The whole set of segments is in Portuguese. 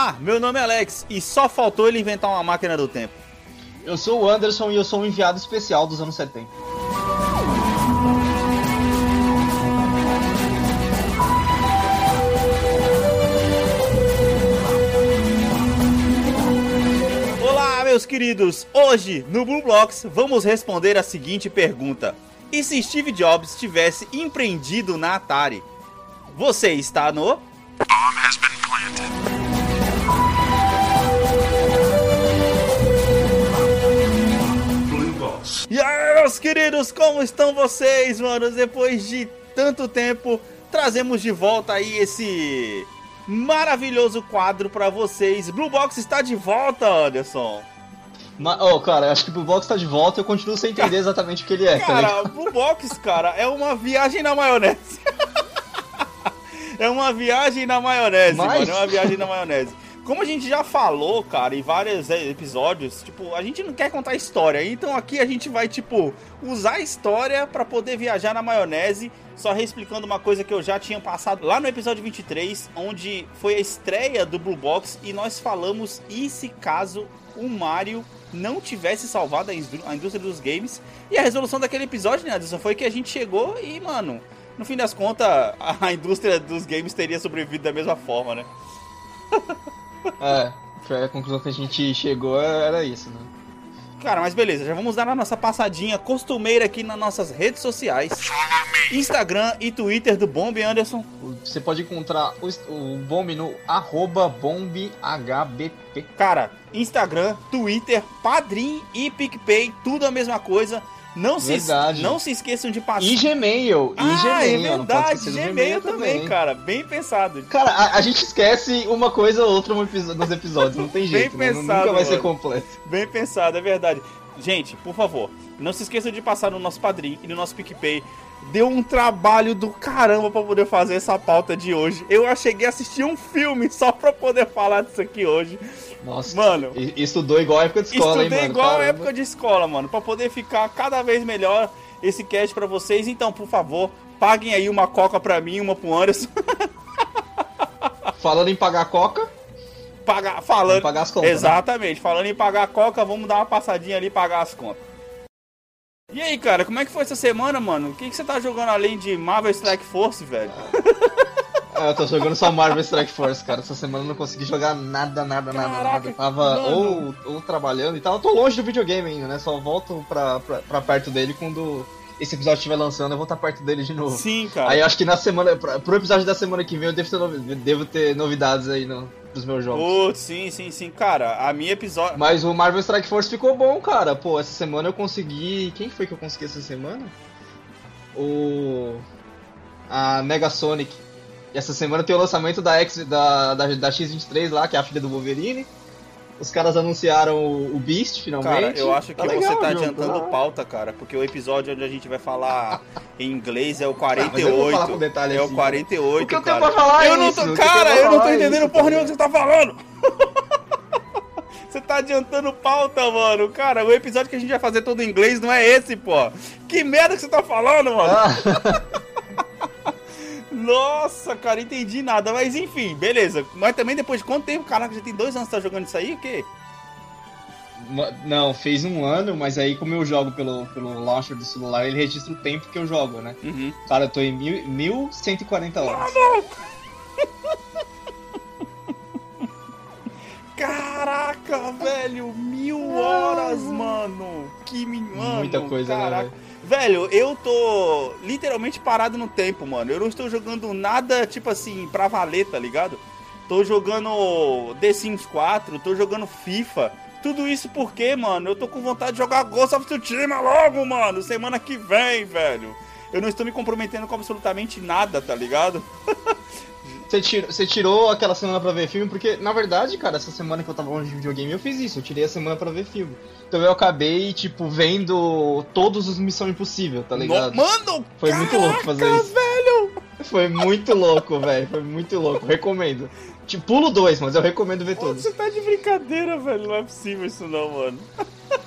Olá, meu nome é Alex e só faltou ele inventar uma máquina do tempo. Eu sou o Anderson e eu sou um enviado especial dos anos 70. Olá, meus queridos! Hoje, no Blue Blocks, vamos responder a seguinte pergunta: E se Steve Jobs tivesse empreendido na Atari? Você está no. Bomb has been planted. E aí, meus queridos, como estão vocês, manos? Depois de tanto tempo, trazemos de volta aí esse maravilhoso quadro pra vocês. Blue Box está de volta, Anderson. Mas, oh, cara, acho que o Blue Box tá de volta e eu continuo sem entender exatamente o que ele é, tá? Cara, Blue Box, cara, é uma viagem na maionese. é uma viagem na maionese, Mas- mano. É uma viagem na maionese. Como a gente já falou, cara, em vários episódios, tipo, a gente não quer contar história. Então aqui a gente vai, tipo, usar a história pra poder viajar na maionese. Só reexplicando uma coisa que eu já tinha passado lá no episódio 23, onde foi a estreia do Blue Box e nós falamos e se caso o Mario não tivesse salvado a indú- a indústria dos games. E a resolução daquele episódio, né, Anderson, foi que a gente chegou e, mano, no fim das contas, a indústria dos games teria sobrevivido da mesma forma, né? É, foi a conclusão que a gente chegou era isso, né? Cara, mas beleza, já vamos dar a nossa passadinha costumeira aqui nas nossas redes sociais. Instagram e Twitter do Bomb Anderson. Você pode encontrar o, o Bomb no arroba bombhbp. Cara, Instagram, Twitter, Padrim e PicPay, tudo a mesma coisa. Não se, não se esqueçam de passar. E Gmail, e ah, Gmail, é não pode verdade, do Gmail também, cara. Bem pensado. Cara, a, a gente esquece uma coisa ou outra nos episódios, não tem Bem jeito, né? Nunca pensado, vai ser completo. Bem pensado, é verdade. Gente, por favor, não se esqueçam de passar no nosso Padrim e no nosso PicPay. Deu um trabalho do caramba pra poder fazer essa pauta de hoje. Eu cheguei a assistir um filme só pra poder falar disso aqui hoje. Nossa, Mano, estudou igual a época de escola, Estudei hein, mano? igual a Caramba. época de escola, mano, Pra poder ficar cada vez melhor esse cast pra vocês. Então, por favor, paguem aí uma coca pra mim, uma pro Anderson. Falando em pagar coca, Pagar, falando. Pagar as contas, né? Exatamente. Falando em pagar a coca, vamos dar uma passadinha ali e pagar as contas. E aí, cara, como é que foi essa semana, mano? O que, que você tá jogando além de Marvel Strike Force, velho? Ah, eu tô jogando só Marvel Strike Force, cara. Essa semana eu não consegui jogar nada, nada, nada, Caraca, nada. Eu tava ou, ou trabalhando e tal. Eu tô longe do videogame ainda, né? Só volto pra, pra, pra perto dele quando esse episódio estiver lançando. Eu vou estar perto dele de novo. Sim, cara. Aí eu acho que na semana, pra, pro episódio da semana que vem, eu devo ter, novi- devo ter novidades aí no, pros meus jogos. Putz, sim, sim, sim. Cara, a minha episódio. Mas o Marvel Strike Force ficou bom, cara. Pô, essa semana eu consegui. Quem foi que eu consegui essa semana? O. A Mega Sonic. E essa semana tem o lançamento da, X, da, da, da X23 lá, que é a filha do Wolverine. Os caras anunciaram o, o Beast finalmente. Cara, eu acho que Tá você legal tá o jogo, adiantando tá? pauta, cara, porque o episódio onde a gente vai falar em inglês é o Ah, mas eu não vou 48. falar com detalhe é o assim. 48, O que eu cara. tenho pra falar é eu não isso, tô, o que eu cara, pra eu não tô é entendendo isso, porra tá nenhuma que você tá falando. Você tá adiantando pauta, mano. Cara, o episódio que a gente vai fazer todo em inglês não é esse, pô. Que merda que você tá falando, mano? Ah, Nossa, cara, entendi nada. Mas enfim, beleza. Mas também depois de quanto tempo? Caraca, já tem dois anos que tá jogando isso aí? O quê? Não, fez um ano, mas aí como eu jogo pelo, pelo launcher do celular, ele registra o tempo que eu jogo, né? Uhum. Cara, eu tô em mil, 1140 horas. Caraca, velho, mil horas, mano. Que mano, Muita coisa, né, caraca. Velho, eu tô literalmente parado no tempo, mano. Eu não estou jogando nada, tipo assim, pra valer, tá ligado? Tô jogando The Sims 4, tô jogando FIFA. Tudo isso porque, mano, eu tô com vontade de jogar Ghost of Tsushima logo, mano. Semana que vem, velho. Eu não estou me comprometendo com absolutamente nada, tá ligado? Você tirou, você tirou aquela semana pra ver filme, porque, na verdade, cara, essa semana que eu tava longe de videogame, eu fiz isso, eu tirei a semana pra ver filme. Então eu acabei, tipo, vendo todos os Missão Impossível, tá ligado? No- Mano, Foi muito louco fazer isso. velho. Foi muito louco, velho, foi muito louco, recomendo. Tipo, pulo dois, mas eu recomendo ver todos. Você tá de brincadeira, velho. Não é possível isso não, mano.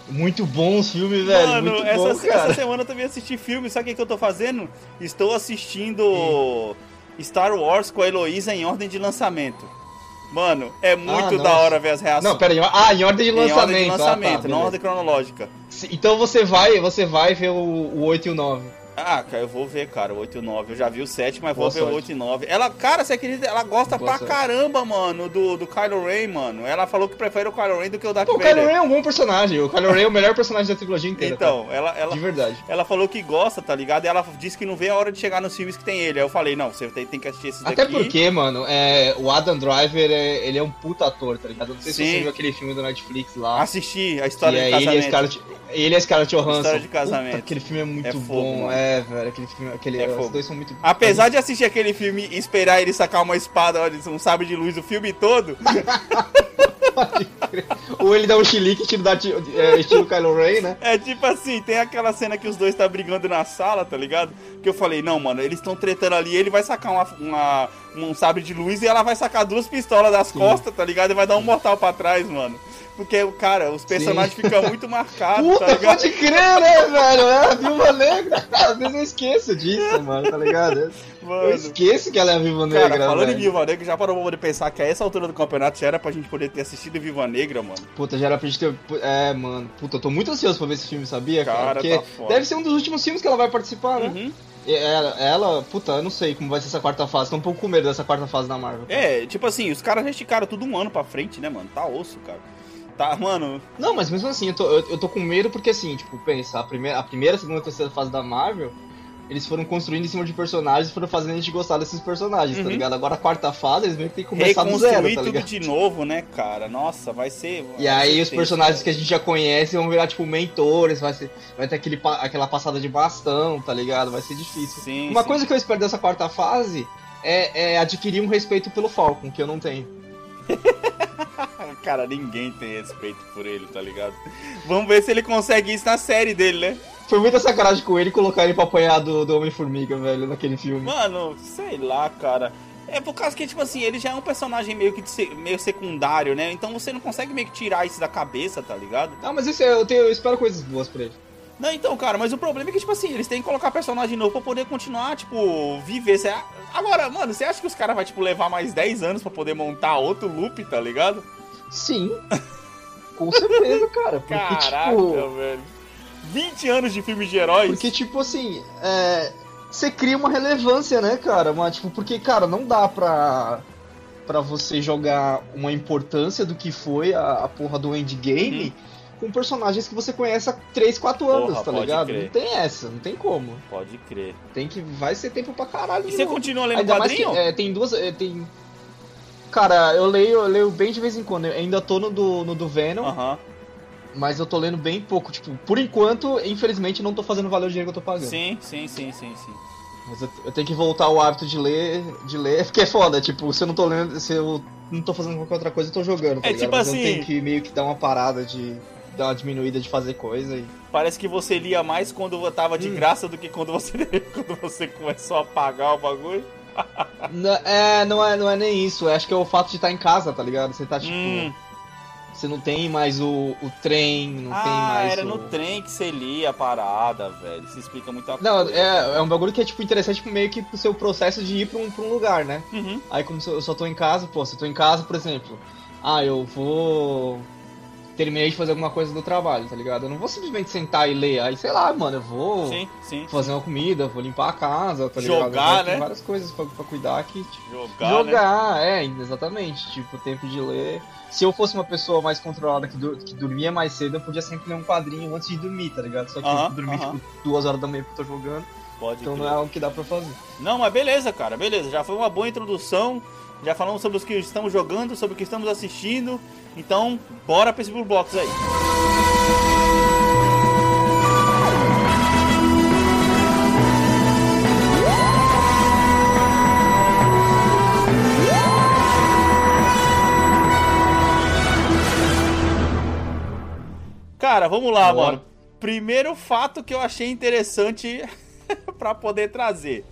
Muito bom os filmes, velho, Mano, muito essa, bom, essa semana eu também assisti filme. Sabe o que, que eu tô fazendo? Estou assistindo Star Wars com a Heloísa em ordem de lançamento. Mano, é muito Ah, da hora ver as reações. Não, pera aí. Ah, em ordem de Em ordem lançamento. de ah, tá, lançamento, não ordem cronológica. Então você vai, você vai ver o, o 8 e o 9. Ah, cara, eu vou ver, cara, o 8 e o 9. Eu já vi o 7, mas Boa vou ver o sorte. 8 e 9. Ela, cara, você acredita? Ela gosta Boa pra sorte. caramba, mano, do, do Kylo Ren, mano. Ela falou que prefere o Kylo Ren do que o Darth Pô, o Vader. Kylo Ren é um bom personagem. O Kylo Ren é o melhor personagem da trilogia inteira. Então, ela, cara. ela, De verdade. ela falou que gosta, tá ligado? E ela disse que não vê a hora de chegar nos filmes que tem ele. Aí eu falei, não, você tem, tem que assistir esses Até daqui. porque, mano, é, o Adam Driver, é, ele é um puta ator, tá ligado? Eu Não sei se Sim. você viu aquele filme do Netflix lá. Assistir a história é de ele e a casamento. Scarlett, ele a Scarlett Johansson. História de casamento. Puta, aquele filme é muito É bom. É, velho. Aquele filme, aquele, É os dois são muito Apesar de assistir aquele filme e esperar ele sacar uma espada, um sabre de luz o filme todo, Pode crer. Ou ele dá um chilique estilo, da, é, estilo Kylo Ren, né? é tipo assim, tem aquela cena que os dois tá brigando na sala, tá ligado? Que eu falei, não, mano, eles estão tretando ali, ele vai sacar uma, uma- um sabre de luz e ela vai sacar duas pistolas das Sim. costas, tá ligado? E vai dar um mortal pra trás, mano. Porque, cara, os personagens ficam muito marcados, tá Puta, ligado? pode crer, né, velho? É a Viúva Negra. Às vezes eu esqueço disso, mano, tá ligado? Eu Mano. esqueço que ela é a Viúva Negra, Cara, falando em velho. Viúva Negra, já parou pra poder pensar que a essa altura do campeonato já era pra gente poder ter assistido Viúva Negra, mano. Puta, já era pra gente ter... É, mano. Puta, eu tô muito ansioso pra ver esse filme, sabia, cara? Cara, Porque tá foda. deve ser um dos últimos filmes que ela vai participar, né? Uhum. Ela, ela, puta, eu não sei como vai ser essa quarta fase. Tô um pouco com medo dessa quarta fase da Marvel. É, tipo assim, os caras já esticaram tudo um ano pra frente, né, mano? Tá osso, cara. Tá, mano. Não, mas mesmo assim, eu tô, eu, eu tô com medo porque, assim, tipo, pensa, a primeira, a primeira, segunda e terceira fase da Marvel, eles foram construindo em cima de personagens e foram fazendo a gente gostar desses personagens, tá Uhum. ligado? Agora a quarta fase, eles meio que tem que começar do zero, tá tudo ligado? de novo, né, cara? Nossa, vai ser. E aí os personagens que a gente já conhece vão virar, tipo, mentores, vai, ser, vai ter aquele, aquela passada de bastão, tá ligado? Vai ser difícil. Sim, Uma sim. coisa que eu espero dessa quarta fase é, é adquirir um respeito pelo Falcon, que eu não tenho. Cara, ninguém tem respeito por ele, tá ligado? Vamos ver se ele consegue isso na série dele, né? Foi muita sacanagem com ele colocar ele pra apanhar do, do Homem-Formiga, velho, naquele filme. Mano, sei lá, cara. É por causa que, tipo assim, ele já é um personagem meio que se- meio secundário, né? Então você não consegue meio que tirar isso da cabeça, tá ligado? Ah, mas isso é- eu, tenho, eu espero coisas boas pra ele. Não, então, cara, mas o problema é que, tipo assim, eles têm que colocar personagem novo pra poder continuar, tipo, viver. Cê- Agora, mano, você acha que os caras vão, tipo, levar mais 10 anos pra poder montar outro loop, tá ligado? Sim. Com certeza, cara. Porque, Caraca, tipo. velho. 20 anos de filme de heróis. Porque, tipo assim, é. Você cria uma relevância, né, cara? Mas, tipo, porque, cara, não dá pra. pra você jogar uma importância do que foi a, a porra do endgame com personagens que você conhece há 3, 4 anos. Porra, tá ligado? crer. Não tem essa, não tem como. Pode crer. Tem que. Vai ser tempo pra caralho. E você continua lendo Ainda mais que quadrinho? é, tem duas. é, tem. Cara, eu leio, eu leio bem de vez em quando. Eu ainda tô no do, no do Venom, Aham. mas eu tô lendo bem pouco. Tipo, por enquanto, infelizmente, não tô fazendo valer o dinheiro que eu tô pagando. Sim, sim, sim, sim, sim. Mas eu, eu tenho que voltar ao hábito de ler, de ler, porque é foda, tipo, se eu não tô lendo, se eu não tô fazendo qualquer outra coisa, eu tô jogando, tá É ligado? tipo Mas assim- eu tenho que meio que dar uma parada de. Dar uma diminuída de fazer coisa e. Parece que você lia mais quando tava de Hum. graça do que quando você, quando você começou a pagar o bagulho. Não, é, não é, não é nem isso, é, acho que é o fato de estar em casa, tá ligado? Você tá tipo. Hum. Você não tem mais o, o trem, não tem Ah, mais. era o... no trem que você lia a parada, velho. Isso explica muita coisa. Não, é, é um bagulho que é tipo interessante meio que pro seu processo de ir pra um, pra um lugar, né? Uhum. Aí como eu só tô em casa, pô, se eu tô em casa, por exemplo, ah, eu vou. Terminei de fazer alguma coisa do trabalho, tá ligado? Eu não vou simplesmente sentar e ler. Aí, sei lá, mano, eu vou Sim, sim. fazer uma comida, vou limpar a casa, tá ligado? Jogar, Tem né? várias coisas pra, pra cuidar que. Tipo, Jogar, né? jogar, é, exatamente. Tipo, tempo de ler. Se eu fosse uma pessoa mais controlada que, dur- que dormia mais cedo, eu podia sempre ler um quadrinho antes de dormir, tá ligado? Só que Aham, eu dormi aham. tipo duas horas da manhã que eu tô jogando, Pode então não é algo que dá pra fazer. Não, mas beleza, cara, beleza. Já foi uma boa introdução. Já falamos sobre os que estamos jogando, sobre o que estamos assistindo. Então, bora pra esse Blue Box aí. Cara, vamos lá, Bora. mano. Primeiro fato que eu achei interessante pra poder trazer.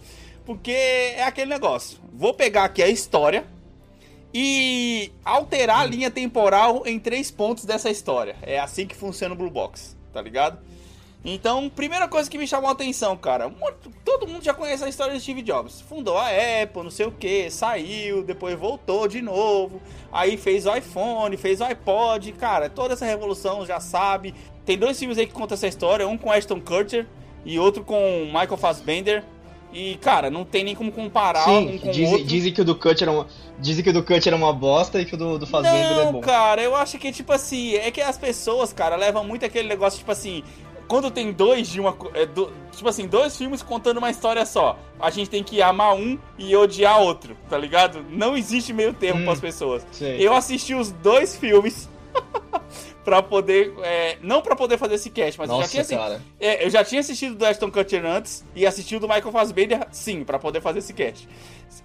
Porque é aquele negócio. Vou pegar aqui a história e alterar a linha temporal em três pontos dessa história. É assim que funciona o Blue Box, tá ligado? Então, primeira coisa que me chamou a atenção, cara, todo mundo já conhece a história de Steve Jobs. Fundou a Apple, não sei o que, saiu, depois voltou de novo, aí fez o iPhone, fez o iPod, cara, toda essa revolução já sabe. Tem dois filmes aí que contam essa história, um com Ashton Kutcher e outro com Michael Fassbender. E, cara, não tem nem como comparar um Sim, com o dizem, outro. dizem que o do Cut era uma, dizem que o do Cut era uma bosta e que o do, do Fazbender é Não, bom. cara, eu acho que, tipo assim, é que as pessoas, cara, levam muito aquele negócio, tipo assim, quando tem dois de uma. é, do- tipo assim, dois filmes contando uma história só. A gente tem que amar um e odiar outro, tá ligado? Não existe meio termo Hum, com as pessoas. sei. Eu assisti os dois filmes pra poder. é, não pra poder fazer esse cast, mas eu já Nossa, tinha assi- cara. é, eu já tinha assistido do Ashton Kutcher antes e assisti o do Michael Fassbender, sim, pra poder fazer esse cast.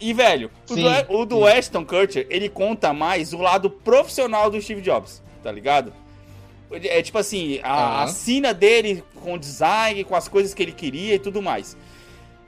E, velho, o Sim, do, o do. Ashton Kutcher, ele conta mais o lado profissional do Steve Jobs, tá ligado? É tipo assim, a, a Aham. sina dele com o design, com as coisas que ele queria e tudo mais.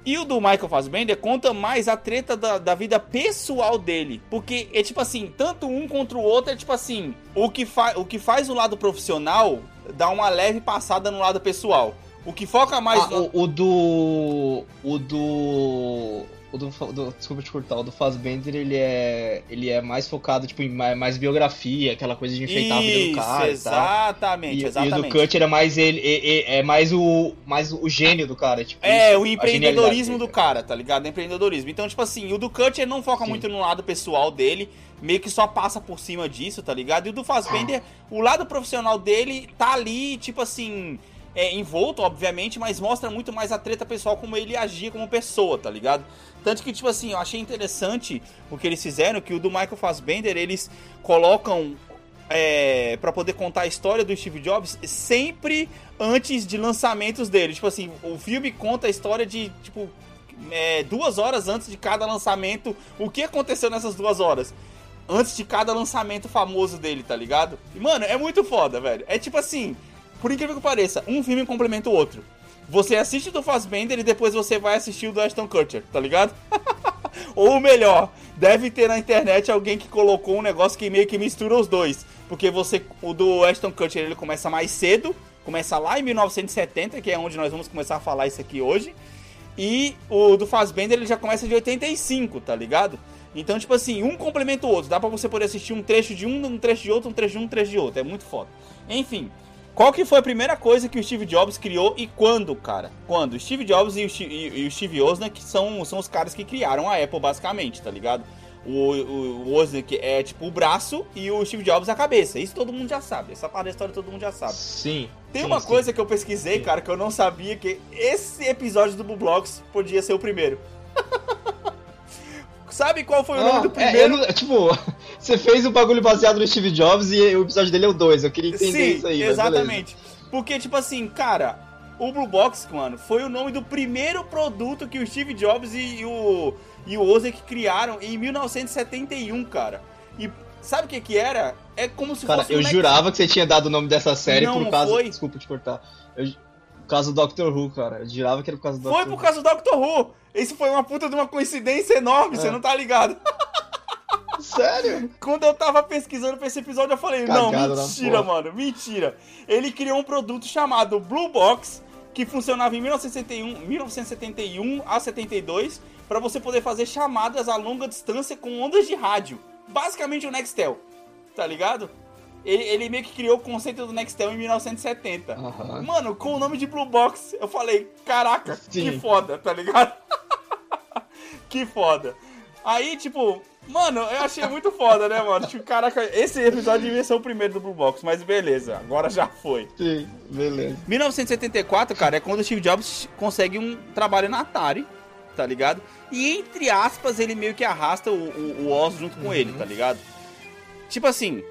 E o do Michael Fassbender conta mais a treta da, da vida pessoal dele. Porque é tipo assim, tanto um contra o outro é tipo assim, o que, o que faz o lado profissional dá uma leve passada no lado pessoal. O que foca mais Ah, no... o, o do. O do. O do, do- Desculpa te cortar, o do Fazbender ele é. Ele é mais focado, tipo, em mais, mais biografia, aquela coisa de enfeitar a vida do Isso, cara. e tal. exatamente, E, e exatamente. o do Cut era mais ele. É, é- é mais o. Mais o gênio do cara, tipo. É, isso, o empreendedorismo do cara, tá ligado? Empreendedorismo. Então, tipo assim, o do Kutcher não foca Sim. muito no lado pessoal dele, meio que só passa por cima disso, tá ligado? E o do Fassbender, o lado profissional dele tá ali, tipo assim, é, envolto, obviamente, mas mostra muito mais a treta pessoal, como ele agia como pessoa, tá ligado? Tanto que, tipo assim, eu achei interessante o que eles fizeram, que o do Michael Fassbender, eles colocam é, para poder contar a história do Steve Jobs sempre antes de lançamentos dele. Tipo assim, o filme conta a história de, tipo, é, duas horas antes de cada lançamento. O que aconteceu nessas duas horas? Antes de cada lançamento famoso dele, tá ligado? E, mano, é muito foda, velho. É tipo assim, por incrível que pareça, um filme complementa o outro. Você assiste do Fassbender e depois você vai assistir o do Ashton Kutcher, tá ligado? Ou melhor, deve ter na internet alguém que colocou um negócio que meio que mistura os dois. Porque você, o do Ashton Kutcher ele começa mais cedo, começa lá em 1970, que é onde nós vamos começar a falar isso aqui hoje. E o do Fassbender ele já começa de 85, tá ligado? Então, tipo assim, um complementa o outro. Dá pra você poder assistir um trecho de um, um trecho de outro, um trecho de um, um trecho de outro. É muito foda. Enfim, qual que foi a primeira coisa que o Steve Jobs criou e quando, cara? Quando? O Steve Jobs e o, e- e o Steve Wozniak são, são os caras que criaram a Apple, basicamente, tá ligado? O, o, o Wozniak é tipo o braço e o Steve Jobs a cabeça. Isso todo mundo já sabe. Essa parte da história todo mundo já sabe. Sim. Tem sim, uma sim. coisa que eu pesquisei, Sim. cara, que eu não sabia que esse episódio do Bublox podia ser o primeiro. Sabe qual foi o nome Ah, do é, primeiro? eu não- tipo, você fez o bagulho baseado no Steve Jobs e o episódio dele é o 2. Eu queria entender Sim, isso aí. exatamente. Porque, tipo assim, cara, o Blue Box, mano, foi o nome do primeiro produto que o Steve Jobs e, o, e o Wozniak criaram em 1971, cara. E sabe o que que era? É como se Cara, fosse eu um jurava que você tinha dado o nome dessa série Não por causa. foi. Desculpa te cortar. Eu... Por causa do Doctor Who, cara. Eu jurava que era por causa do Foi Doctor por causa do Doctor Who. Isso foi uma puta de uma coincidência enorme, É. você não tá ligado? Sério? Quando eu tava pesquisando pra esse episódio, eu falei, não, Cagada na mentira, mano, mentira. Ele criou um produto chamado Blue Box, que funcionava em 1971, 1971 a 72, pra você poder fazer chamadas a longa distância com ondas de rádio. Basicamente o Nextel, tá ligado? Ele, ele meio que criou o conceito do Nextel em 1970. Aham. Mano, com o nome de Blue Box, eu falei, caraca, que Sim. foda, tá ligado? que foda. Aí, tipo, mano, eu achei muito foda, né, mano? Tipo, caraca, esse episódio devia ser o primeiro do Blue Box, mas beleza, agora já foi. Sim, beleza. 1974, cara, é quando o Steve Jobs consegue um trabalho na Atari, tá ligado? E entre aspas, ele meio que arrasta o, o, o Oz junto com ele, tá ligado? Tipo assim,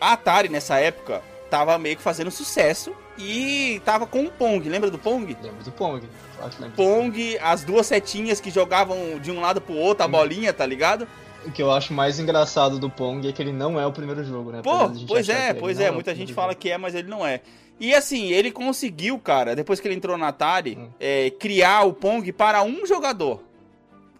a Atari nessa época tava meio que fazendo sucesso e tava com o Pong, lembra do Pong? Lembro do Pong. Acho que lembro. Pong, as duas setinhas que jogavam de um lado pro outro a bolinha, tá ligado? O que eu acho mais engraçado do Pong é que ele não é o primeiro jogo, né? Pô, pois é, pois é, o muita gente fala jogo. que é, mas ele não é. E assim, ele conseguiu, cara, depois que ele entrou na Atari, Hum. é, criar o Pong para um jogador.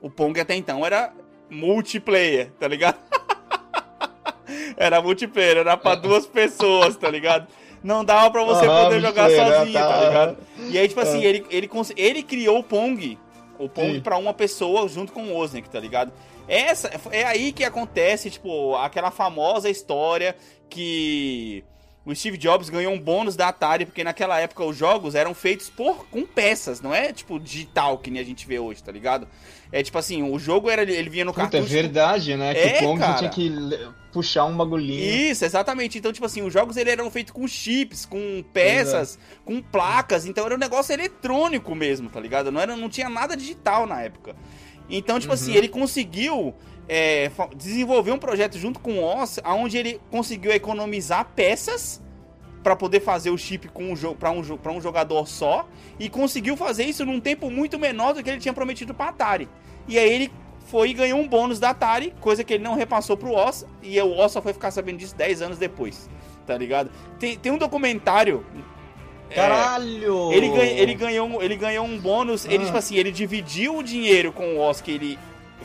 O Pong até então era multiplayer, tá ligado? era multiplayer, era pra duas pessoas, tá ligado? Não dava pra você Aham, poder jogar multiplayer, sozinho, tá Tá. ligado? E aí, tipo assim, É. ele, ele, ele criou o Pong. O Pong Sim. pra uma pessoa junto com o Wozniak, tá ligado? Essa, é aí que acontece, tipo, aquela famosa história que o Steve Jobs ganhou um bônus da Atari, porque naquela época os jogos eram feitos por com peças, não é tipo digital que nem a gente vê hoje, tá ligado? É tipo assim, o jogo era ele vinha no Puta, é cartucho. verdade, né? É, que o Pong tinha que puxar um bagulhinho. Isso, exatamente. Então, tipo assim, os jogos ele eram feitos com chips, com peças, com placas, então era um negócio eletrônico mesmo, tá ligado? Não, era, não tinha nada digital na época. Então, tipo assim, Uhum. ele conseguiu é, desenvolver um projeto junto com o Oz, onde ele conseguiu economizar peças para poder fazer o chip com um jogo para um, pra um jogador só e conseguiu fazer isso num tempo muito menor do que ele tinha prometido para Atari. E aí ele foi e ganhou um bônus da Atari, coisa que ele não repassou pro Oz, e o Oz só foi ficar sabendo disso 10 anos depois, tá ligado? Tem, tem um documentário. É, Caralho! ele, ganha- ele, ganhou, um- ele ganhou um bônus, ele, Ah. tipo assim, ele dividiu o dinheiro com o Oz que ele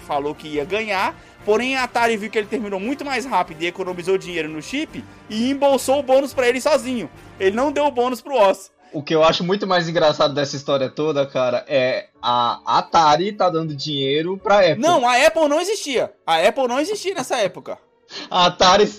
falou que ia ganhar, porém a Atari viu que ele terminou muito mais rápido e economizou dinheiro no chip e embolsou o bônus pra ele sozinho. Ele não deu o bônus pro Oz. O que eu acho muito mais engraçado dessa história toda, cara, é a Atari tá dando dinheiro pra Apple. Não, a Apple não existia. A Apple não existia nessa época. A Atari.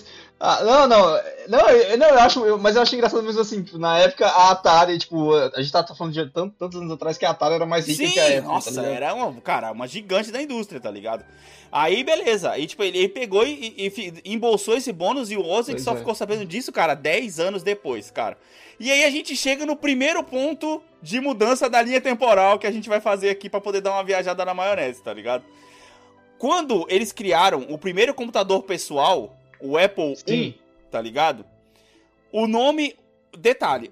Ah, não, não, não, eu, não, eu acho, eu- mas eu acho engraçado mesmo assim, tipo, na época a Atari, tipo, a gente tá falando de tanto- tantos anos atrás que a Atari era mais rica Sim, que a Apple. nossa, tá era uma, cara, uma gigante da indústria, tá ligado? Aí, beleza. Aí, tipo, ele, ele pegou e, e fi- embolsou esse bônus e o Ozzy só é. ficou sabendo disso, cara, 10 anos depois, cara. E aí a gente chega no primeiro ponto de mudança da linha temporal que a gente vai fazer aqui pra poder dar uma viajada na maionese, tá ligado? Quando eles criaram o primeiro computador pessoal, o Apple Sim. I, tá ligado? O nome. Detalhe.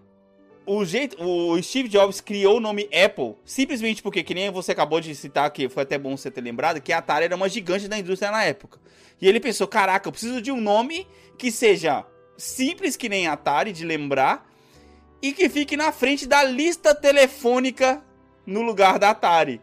O, jeito, o Steve Jobs criou o nome Apple simplesmente porque, que nem você acabou de citar, que foi até bom você ter lembrado, que a Atari era uma gigante da indústria na época. E ele pensou: caraca, eu preciso de um nome que seja simples que nem Atari, de lembrar, e que fique na frente da lista telefônica no lugar da Atari.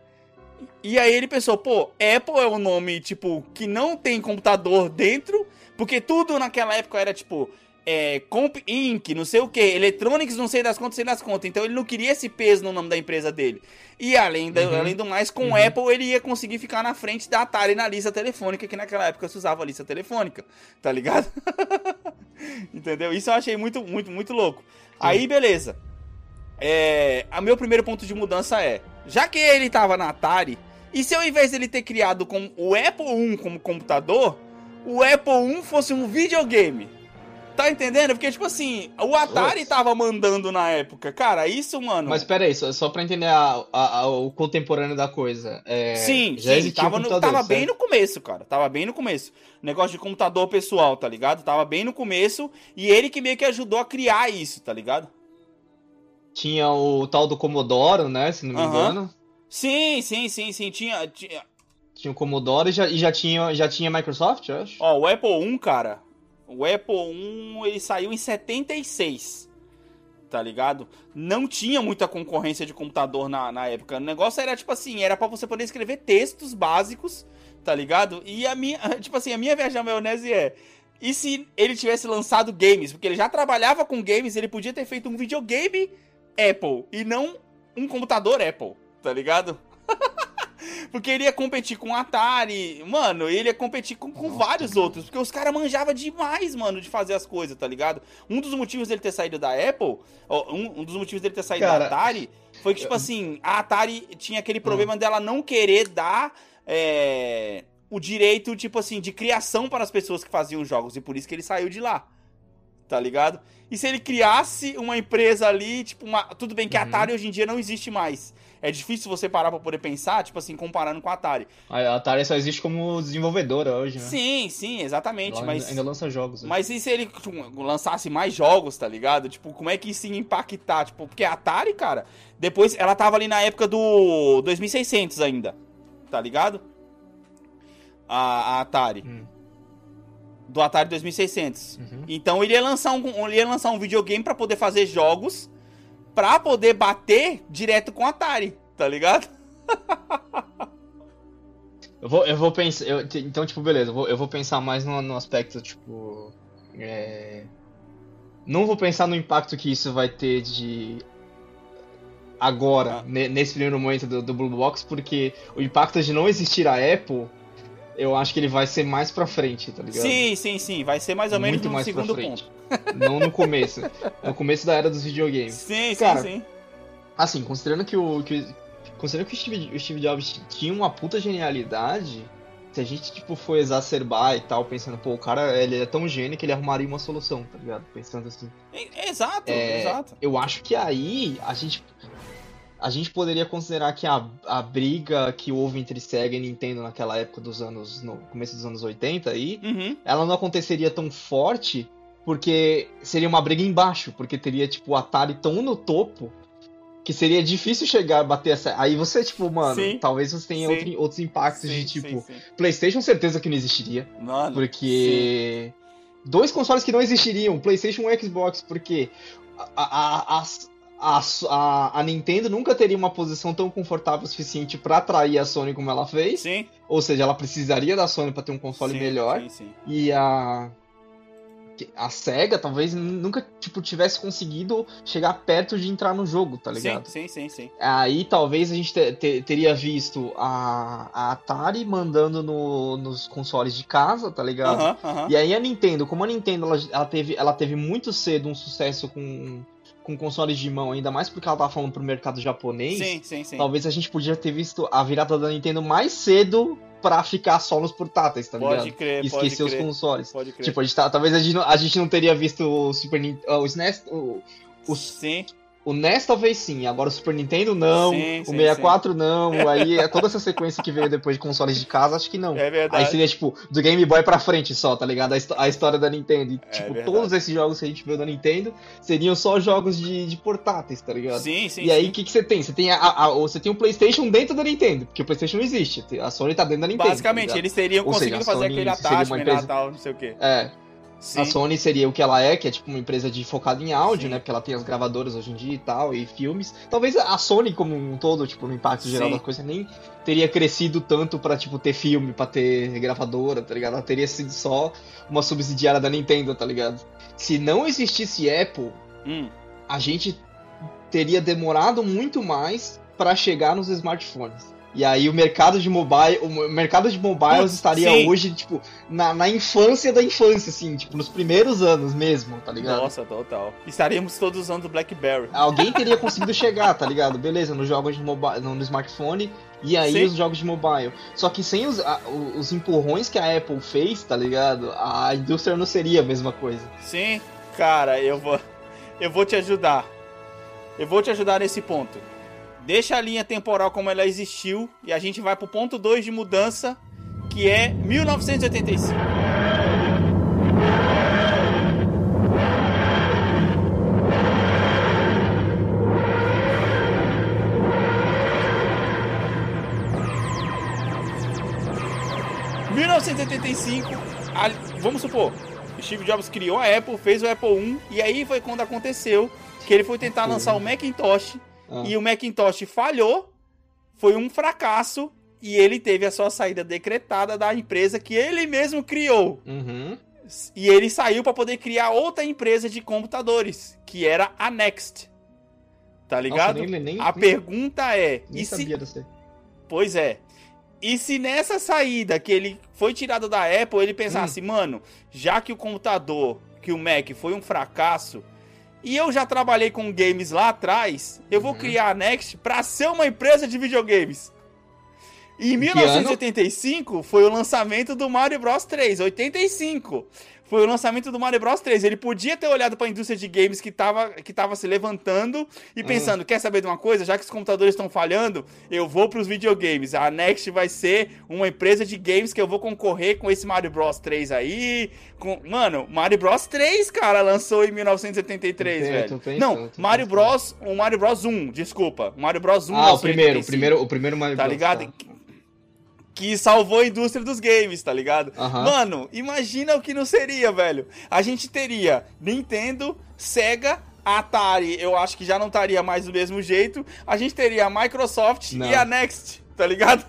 E aí ele pensou, pô, Apple é um nome, tipo, que não tem computador dentro, porque tudo naquela época era, tipo, é, Comp Inc., não sei o que, Electronics, não sei das contas, sei das contas. Então ele não queria esse peso no nome da empresa dele. E além, da- Uhum. além do mais, com o Uhum. Apple ele ia conseguir ficar na frente da Atari na lista telefônica, que naquela época se usava a lista telefônica, tá ligado? Entendeu? Isso eu achei muito, muito, muito louco. Aí, beleza. É, a meu primeiro ponto de mudança é, já que ele tava na Atari, e se ao invés dele ter criado com o Apple I como computador, o Apple I fosse um videogame? Tá entendendo? Porque, tipo assim, o Atari Putz. tava mandando na época. Cara, isso, mano. Mas pera aí, só, só pra entender a- a- a- o contemporâneo da coisa. É, sim, já sim, tava, no- tava bem no começo, cara. Tava bem no começo. Negócio de computador pessoal, tá ligado? Tava bem no começo. E ele que meio que ajudou a criar isso, tá ligado? Tinha o tal do Commodore, né? Se não me Aham. engano. Sim, sim, sim, sim. Tinha. tinha... Tinha o Commodore e já, e já tinha, já tinha Microsoft, eu acho. Ó, o Apple I, cara. O Apple I ele saiu em 76. Tá ligado? Não tinha muita concorrência de computador na, na época. O negócio era tipo assim: era pra você poder escrever textos básicos, tá ligado? E a minha. Tipo assim, a minha viagem na maionese é. E se ele tivesse lançado games? Porque ele já trabalhava com games, ele podia ter feito um videogame Apple e não um computador Apple, tá ligado? Porque ele ia competir com o Atari, mano, ele ia competir com, com vários outros, porque os caras manjavam demais, mano, de fazer as coisas, tá ligado? Um dos motivos dele ter saído da Apple, ó, um, um dos motivos dele ter saído Cara, da Atari, foi que, tipo assim, a Atari tinha aquele problema dela não querer dar é, o direito, tipo assim, de criação para as pessoas que faziam jogos, e por isso que ele saiu de lá, tá ligado? E se ele criasse uma empresa ali, tipo, uma... tudo bem que a Uhum. Atari hoje em dia não existe mais. É difícil você parar pra poder pensar, tipo assim, comparando com a Atari. A Atari só existe como desenvolvedora hoje, né? Sim, sim, exatamente. Ela mas, ainda lança jogos. né? mas e se ele tipo, lançasse mais jogos, tá ligado? Tipo, como é que isso ia impactar? Tipo, porque a Atari, cara, depois ela tava ali na época do 2600 ainda, tá ligado? A, a Atari. Hum. Do Atari 2600. Uhum. Então ele ia lançar um, ele ia lançar um videogame pra poder fazer jogos pra poder bater direto com a Atari, tá ligado? Eu vou, eu vou pensar. eu- então, tipo, beleza, eu vou, eu vou pensar mais no, no aspecto, tipo. é, Não vou pensar no impacto que isso vai ter de. agora, Ah. ne- nesse primeiro momento do, do Blue Box, porque o impacto de não existir a Apple, eu acho que ele vai ser mais pra frente, tá ligado? Sim, sim, sim. Vai ser mais ou menos Muito no mais segundo ponto. Não no começo. no começo da era dos videogames. Sim, sim, Cara, sim. Assim, considerando que o. Que, considerando que o Steve, o Steve Jobs tinha uma puta genialidade, se a gente, tipo, for exacerbar e tal, pensando, pô, o cara ele é tão gênio que ele arrumaria uma solução, tá ligado? Pensando assim. Exato, É, exato. Eu acho que aí a gente. A gente poderia considerar que a, a briga que houve entre Sega e Nintendo naquela época dos anos. no começo dos anos 80 aí, Uhum. ela não aconteceria tão forte porque seria uma briga embaixo, porque teria, tipo, o Atari tão no topo que seria difícil chegar a bater essa. Aí você, tipo, mano, Sim. talvez você tenha Sim. outro- outros impactos Sim, de tipo. PlayStation, certeza que não existiria. Mano, Porque. Dois consoles que não existiriam, PlayStation e Xbox, porque a, a, a, a, a, a Nintendo nunca teria uma posição tão confortável o suficiente pra atrair a Sony como ela fez. sim, Ou seja, ela precisaria da Sony pra ter um console sim, melhor. Sim, sim. E a. A SEGA talvez nunca, tipo, tivesse conseguido chegar perto de entrar no jogo, tá ligado? Sim, sim, sim, sim. Aí talvez a gente te- te- teria visto a, a Atari mandando no- nos consoles de casa, tá ligado? Aham, aham. E aí a Nintendo, como a Nintendo ela, ela teve, ela teve muito cedo um sucesso com, com consoles de mão, ainda mais porque ela tava falando pro mercado japonês, Sim, sim, sim. talvez a gente podia ter visto a virada da Nintendo mais cedo pra ficar só nos portáteis, tá Pode ligado? crer, pode esquecer os crer. consoles. Pode crer. Tipo, a gente tá, talvez a gente, não, a gente não teria visto o Super Nintendo, o SNES, o, o, Sim, o NES talvez sim, agora o Super Nintendo não, Sim, o sim, 64 não, aí é toda essa sequência que veio depois de consoles de casa, acho que não. é verdade. Aí seria, tipo, do Game Boy pra frente só, tá ligado? A, histó- a história da Nintendo. E, É tipo, verdade. todos esses jogos que a gente viu da Nintendo seriam só jogos de, de portáteis, tá ligado? Sim, sim, e aí, sim. o que, que você tem? Você tem, a, a- o- você tem um PlayStation dentro da Nintendo, porque o PlayStation não existe. A Sony tá dentro da Nintendo. Basicamente, tá eles teriam Ou conseguido fazer aquele attachment empresa- tal, não sei o quê. É, Sim. a Sony seria o que ela é, que é tipo uma empresa de focada em áudio, Sim. né? Porque ela tem as gravadoras hoje em dia e tal, e filmes. Talvez a Sony, como um todo, tipo, no impacto geral Sim. da coisa, nem teria crescido tanto pra, tipo, ter filme, pra ter gravadora, tá ligado? Ela teria sido só uma subsidiária da Nintendo, tá ligado? Se não existisse Apple, Hum, a gente teria demorado muito mais pra chegar nos smartphones. E aí o mercado de mobile, o mercado de mobiles estaria hoje, tipo, na, na infância da infância, assim, tipo, nos primeiros anos mesmo, tá ligado? nossa, total. Estaríamos todos usando o BlackBerry. Alguém teria conseguido chegar, tá ligado? Beleza, nos jogos de mobile, no, no smartphone, e aí Sim. os jogos de mobile. Só que sem os, a- os empurrões que a Apple fez, tá ligado? A indústria não seria a mesma coisa. Sim, cara, eu vou, eu vou te ajudar. Eu vou te ajudar nesse ponto. Deixa a linha temporal como ela existiu e a gente vai pro ponto 2 de mudança, que é 1985. Em 1985, a- vamos supor, Steve Jobs criou a Apple, fez o Apple I, e aí foi quando aconteceu que ele foi tentar lançar o Macintosh, Ah. e o Macintosh falhou, foi um fracasso, e ele teve a sua saída decretada da empresa que ele mesmo criou. Uhum. E ele saiu para poder criar outra empresa de computadores, que era a Next. Tá ligado? Nossa, nem, nem, a nem- pergunta é, nem e se sabia dessa. Pois é. E se nessa saída que ele foi tirado da Apple, ele pensasse, Hum. mano, já que o computador, que o Mac foi um fracasso, e eu já trabalhei com games lá atrás, eu vou Uhum. criar a Next pra ser uma empresa de videogames. E em Que 1985 foi o lançamento do Mario Bros 3, 85. Foi o lançamento do Mario Bros 3. Ele podia ter olhado para a indústria de games que tava, que tava se levantando e Hum. pensando, quer saber de uma coisa? Já que os computadores estão falhando, eu vou para os videogames. A Next vai ser uma empresa de games que eu vou concorrer com esse Mario Bros 3 aí. Com... Mano, Mario Bros 3, cara, lançou em 1973, Tô velho. Não, tô Mario. Bros, o Mario Bros 1, desculpa. O Mario Bros 1 Ah, o lançou em primeiro, o 85 primeiro, o primeiro Mario tá Bros, ligado? Que salvou a indústria dos games, tá ligado? Aham. Mano, imagina o que não seria, velho. A gente teria Nintendo, Sega, Atari, eu acho que já não estaria mais do mesmo jeito. A gente teria a Microsoft Não. e a Next, tá ligado?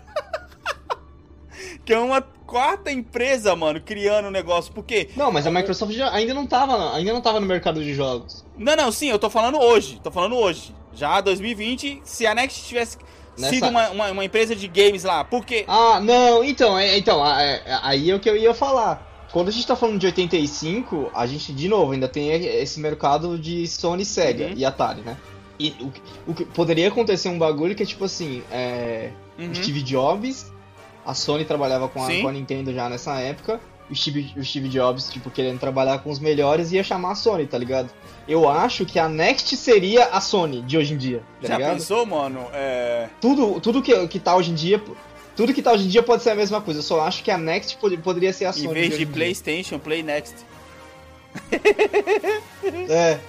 que é uma quarta empresa, mano, criando o negócio. Porque. Não, mas a Microsoft já, ainda não tava, ainda não tava no mercado de jogos. Não, não, sim, eu tô falando hoje. Tô falando hoje. Já 2020, se a Next tivesse Nessa- sido uma, uma, uma empresa de games lá, por quê? Ah, não, então, é, então, a- é- aí é o que eu ia falar. Quando a gente tá falando de 85, a gente, de novo, ainda tem esse mercado de Sony, Sega Uhum. e Atari, né? E o, que- o que poderia acontecer um bagulho que é tipo assim, é, Uhum. Steve Jobs, a Sony trabalhava com a, com a Nintendo já nessa época, o Steve, o Steve Jobs, tipo, querendo trabalhar com os melhores, ia chamar a Sony, tá ligado? Eu acho que a Next seria a Sony de hoje em dia, tá Já ligado? pensou, mano? É... tudo, tudo que, que tá hoje em dia. Tudo que tá hoje em dia pode ser a mesma coisa. Eu só acho que a Next pod- poderia ser a Sony. Em vez hoje de em dia. PlayStation, Play Next. É.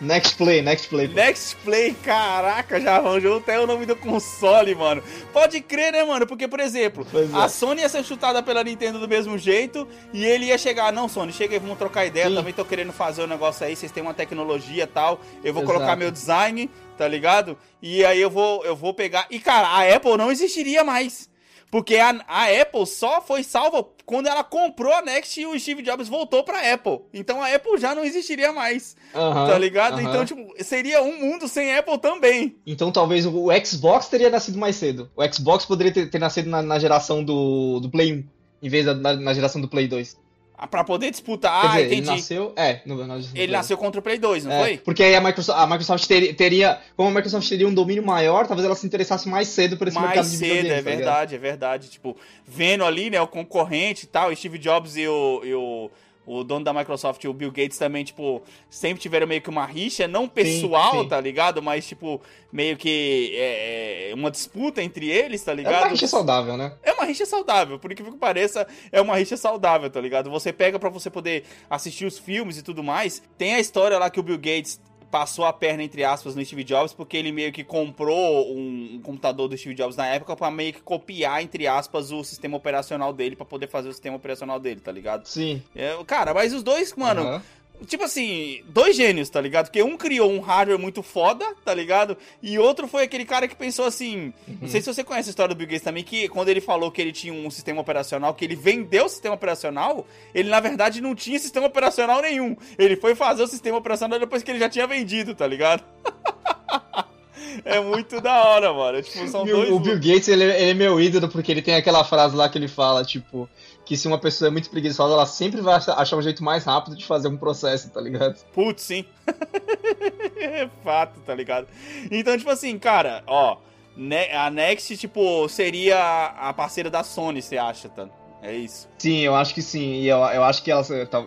Next Play, Next Play. pô. Next Play, caraca, já arranjou até o nome do console, mano. Pode crer, né, mano? Porque, por exemplo, é. a Sony ia ser chutada pela Nintendo do mesmo jeito e ele ia chegar, não, Sony, chega aí, vamos trocar ideia, Sim. também tô querendo fazer um negócio aí, vocês têm uma tecnologia e tal, eu vou Exato. colocar meu design, tá ligado? E aí eu vou, eu vou pegar... E, cara, a Apple não existiria mais. Porque a, a Apple só foi salva quando ela comprou a Next e o Steve Jobs voltou pra Apple. Então a Apple já não existiria mais. Aham, Tá ligado? Então, tipo, seria um mundo sem Apple também. Então talvez o, o Xbox teria nascido mais cedo. O Xbox poderia ter, ter nascido na, na geração do, do Play 1, em vez da na, na geração do Play 2. Ah, Pra poder disputar. Quer Ah, dizer, entendi. ele nasceu. É, no, Ele Play 1. nasceu contra o Play 2, não É, foi? Porque aí a Microsoft, a Microsoft teria, teria. Como a Microsoft teria um domínio maior, talvez ela se interessasse mais cedo por esse mercado Mais de cedo, videogames, é tá verdade, é verdade. Tipo, vendo ali, né, o concorrente e tal, Steve Jobs e o, e o, o dono da Microsoft e o Bill Gates também, tipo, sempre tiveram meio que uma rixa, não pessoal, sim. tá ligado? Mas, tipo, meio que é, é, uma disputa entre eles, tá É ligado? uma rixa saudável, né? É uma rixa saudável, por incrível que pareça, é uma rixa saudável, tá ligado? Você pega pra você poder assistir os filmes e tudo mais. Tem a história lá que o Bill Gates passou a perna, entre aspas, no Steve Jobs, porque ele meio que comprou um, computador do Steve Jobs na época pra meio que copiar, entre aspas, o sistema operacional dele, pra poder fazer o sistema operacional dele, tá ligado? Sim. É, cara, mas os dois, mano, Aham. Tipo assim, dois gênios, tá ligado? Porque um criou um hardware muito foda, tá ligado? E outro foi aquele cara que pensou assim. Não sei se você conhece a história do Bill Gates também, que quando ele falou que ele tinha um sistema operacional, que ele vendeu o sistema operacional, ele na verdade não tinha sistema operacional nenhum. Ele foi fazer o sistema operacional depois que ele já tinha vendido, tá ligado? é muito da hora, mano. Tipo, são Bill- dois. o Bill Gates, ele, ele é meu ídolo porque ele tem aquela frase lá que ele fala, tipo, que se uma pessoa é muito preguiçosa, ela sempre vai achar um jeito mais rápido de fazer um processo, tá ligado? Putz, sim. é fato, tá ligado? Então, tipo assim, cara, ó. ne- A Next, tipo, seria a parceira da Sony, você acha, tá? É isso. Sim, eu acho que sim. E eu, eu acho que ela. Tá,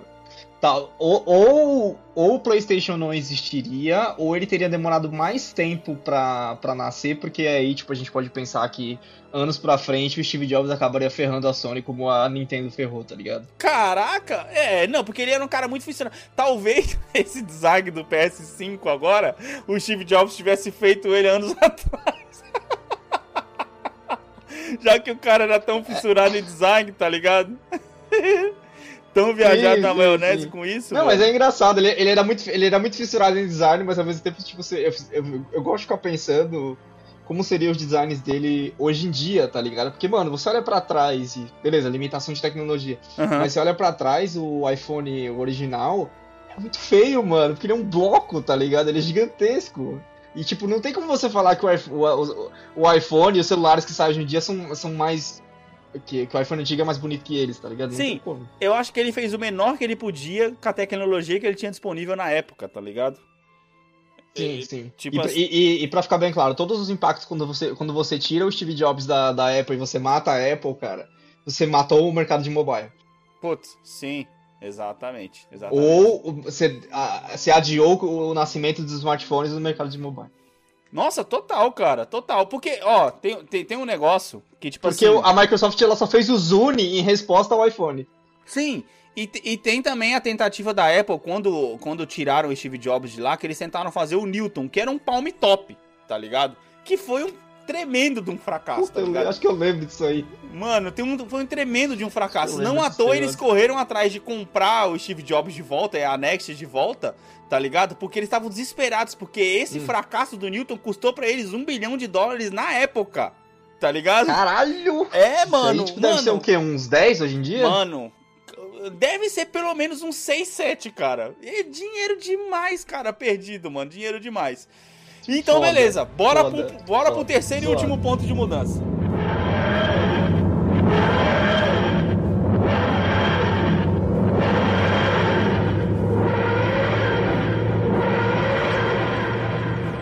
tá, ou, ou, ou o PlayStation não existiria, ou ele teria demorado mais tempo pra, pra nascer, porque aí, tipo, a gente pode pensar que anos pra frente o Steve Jobs acabaria ferrando a Sony como a Nintendo ferrou, tá ligado? Caraca! É, não, porque ele era um cara muito funcional. Talvez esse design do PS5 agora, o Steve Jobs tivesse feito ele anos atrás. Já que o cara era tão fissurado em design, tá ligado? Tão viajado Sim, na maionese sim. com isso. Não, velho. mas é engraçado, ele, ele era muito, ele era muito fissurado em design, mas ao mesmo tempo, tipo, você, eu, eu, eu gosto de ficar pensando como seriam os designs dele hoje em dia, tá ligado? Porque, mano, você olha pra trás e, beleza, limitação de tecnologia, Aham. mas você olha pra trás, o iPhone original é muito feio, mano, porque ele é um bloco, tá ligado? Ele é gigantesco. E, tipo, não tem como você falar que o, iPhone- o, o- o iPhone e os celulares que saem hoje em dia são, são mais. Que, que o iPhone antigo é mais bonito que eles, tá ligado? Não Sim. Eu acho que ele fez o menor que ele podia com a tecnologia que ele tinha disponível na época, tá ligado? Sim, sim. tipo e, assim- e, e, e pra ficar bem claro, todos os impactos quando você, quando você tira o Steve Jobs da, da Apple e você mata a Apple, cara, você matou o mercado de mobile. Putz, sim, exatamente. exatamente. Ou você, a, você adiou o nascimento dos smartphones no mercado de mobile. Nossa, total, cara, total. Porque, ó, tem, tem, tem um negócio que, tipo Porque assim. a Microsoft ela só fez o Zune em resposta ao iPhone. Sim, e, e tem também a tentativa da Apple, quando, quando tiraram o Steve Jobs de lá, que eles tentaram fazer o Newton, que era um palm top, tá ligado? Que foi um tremendo de um fracasso, Puta, tá eu ligado? acho que eu lembro disso aí. Mano, tem um, foi um tremendo de um fracasso. Não à toa eles correram atrás de comprar o Steve Jobs de volta, é a Next de volta, tá ligado? Porque eles estavam desesperados, porque esse Hum. fracasso do Newton custou pra eles um bilhão de dólares na época, tá ligado? Caralho! É, mano, aí, tipo, deve ser o mano, quê? Uns 10 hoje em dia? mano, deve ser pelo menos uns 6, 7, cara. É dinheiro demais, cara, perdido, mano, dinheiro demais. Então, Foda, beleza. Bora, foda, pro, bora pro foda, terceiro e último ponto de mudança.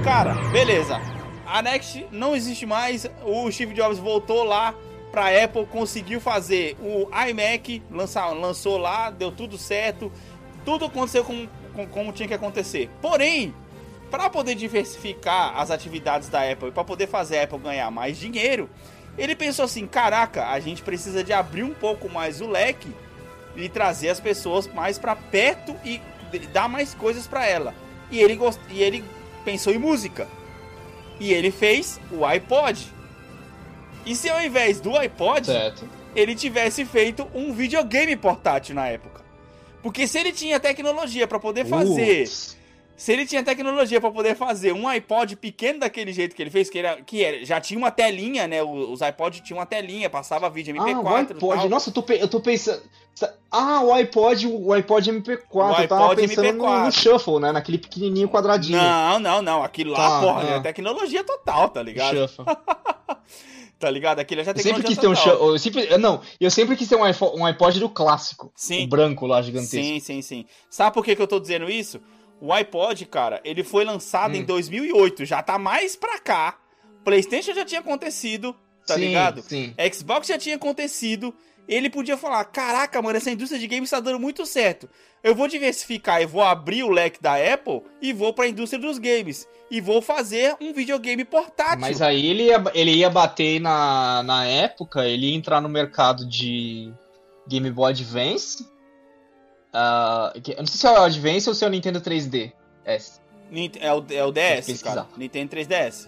Cara, beleza. A Next não existe mais. O Steve Jobs voltou lá pra Apple, conseguiu fazer o iMac, lançar, lançou lá, deu tudo certo. Tudo aconteceu como, como, como tinha que acontecer. Porém, para poder diversificar as atividades da Apple e para poder fazer a Apple ganhar mais dinheiro, ele pensou assim: caraca, a gente precisa de abrir um pouco mais o leque e trazer as pessoas mais para perto e dar mais coisas para ela. E ele, gost... e ele pensou em música. E ele fez o iPod. E se ao invés do iPod, Certo. ele tivesse feito um videogame portátil na época? Porque se ele tinha tecnologia para poder fazer. Se ele tinha tecnologia pra poder fazer um iPod pequeno daquele jeito que ele fez, que, era, que era- já tinha uma telinha, né? Os iPods tinham uma telinha, passava vídeo MP4 Ah, o iPod. tal. Nossa, eu tô, eu tô pensando. Ah, o iPod, o iPod MP4. O eu tava iPod pensando no, MP4. no Shuffle, né? Naquele pequenininho quadradinho. Não, não, não. Aquilo lá, Tá, porra, é. é tecnologia total, tá ligado? Shuffle. Tá ligado? Aquilo já Eu tem sempre quis ter um. Eu sempre, não, eu sempre quis ter um iPod, um iPod do clássico. Sim. O branco lá, gigantesco. Sim, sim, sim. Sabe por que, que eu tô dizendo isso? O iPod, cara, ele foi lançado em Hum. 2008, já tá mais pra cá. PlayStation já tinha acontecido, tá sim, ligado? Sim. Xbox já tinha acontecido. Ele podia falar: Caraca, mano, essa indústria de games tá dando muito certo. Eu vou diversificar e vou abrir o leque da Apple e vou pra indústria dos games. E vou fazer um videogame portátil. Mas aí ele ia, ele ia bater na, na época, ele ia entrar no mercado de Game Boy Advance. Que- eu não sei se é o Advance ou se é o Nintendo 3D. S. Nint- É o, é o DS, cara. Nintendo 3DS.